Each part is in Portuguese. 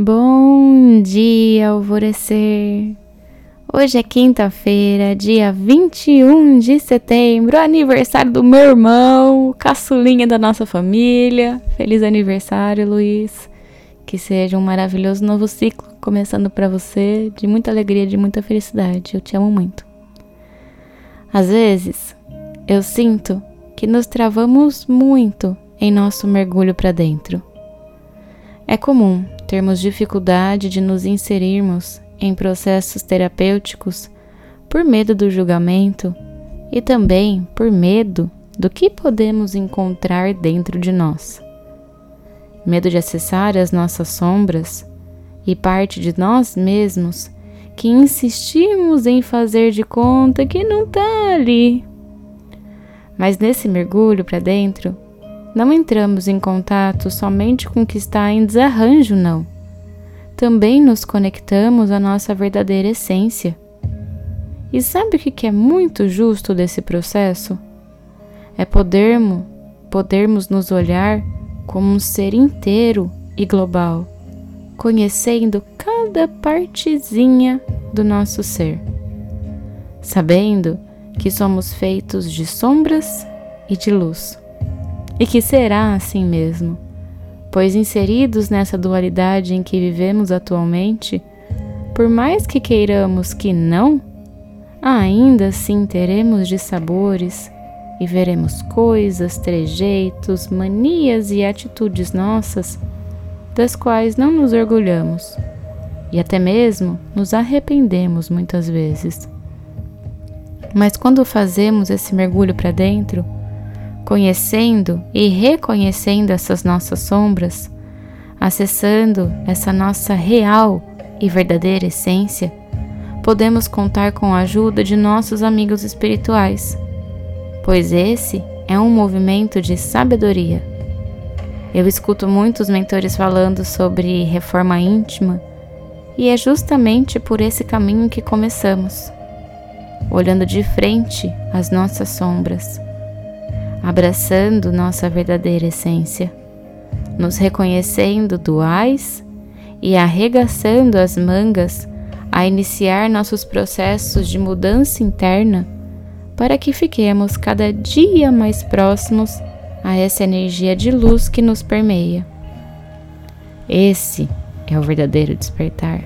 Bom dia, alvorecer! Hoje é quinta-feira, dia 21 de setembro, aniversário do meu irmão, caçulinha da nossa família. Feliz aniversário, Luiz! Que seja um maravilhoso novo ciclo começando para você, de muita alegria, de muita felicidade. Eu te amo muito. Às vezes, eu sinto que nos travamos muito em nosso mergulho para dentro. É comum termos dificuldade de nos inserirmos em processos terapêuticos por medo do julgamento e também por medo do que podemos encontrar dentro de nós. Medo de acessar as nossas sombras e parte de nós mesmos que insistimos em fazer de conta que não está ali. Mas nesse mergulho para dentro, não entramos em contato somente com o que está em desarranjo, não. Também nos conectamos à nossa verdadeira essência. E sabe o que é muito justo desse processo? É podermos, podermos nos olhar como um ser inteiro e global, conhecendo cada partezinha do nosso ser, sabendo que somos feitos de sombras e de luz e que será assim mesmo, pois inseridos nessa dualidade em que vivemos atualmente, por mais que queiramos que não, ainda assim teremos de sabores e veremos coisas, trejeitos, manias e atitudes nossas das quais não nos orgulhamos e até mesmo nos arrependemos muitas vezes. Mas quando fazemos esse mergulho para dentro, conhecendo e reconhecendo essas nossas sombras, acessando essa nossa real e verdadeira essência, podemos contar com a ajuda de nossos amigos espirituais, pois esse é um movimento de sabedoria. Eu escuto muitos mentores falando sobre reforma íntima e é justamente por esse caminho que começamos, olhando de frente as nossas sombras abraçando nossa verdadeira essência, nos reconhecendo duais e arregaçando as mangas a iniciar nossos processos de mudança interna para que fiquemos cada dia mais próximos a essa energia de luz que nos permeia. Esse é o verdadeiro despertar.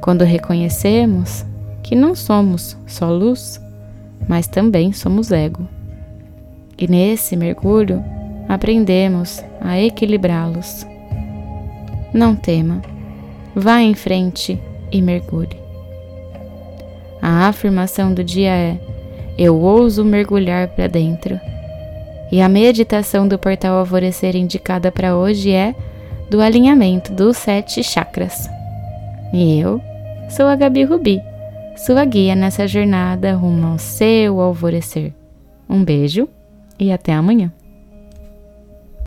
Quando reconhecemos que não somos só luz, mas também somos ego. E nesse mergulho aprendemos a equilibrá-los. Não tema, vá em frente e mergulhe. A afirmação do dia é: Eu ouso mergulhar para dentro. E a meditação do portal Alvorecer indicada para hoje é do alinhamento dos sete chakras. E eu sou a Gabi Rubi, sua guia nessa jornada rumo ao seu alvorecer. Um beijo e até amanhã.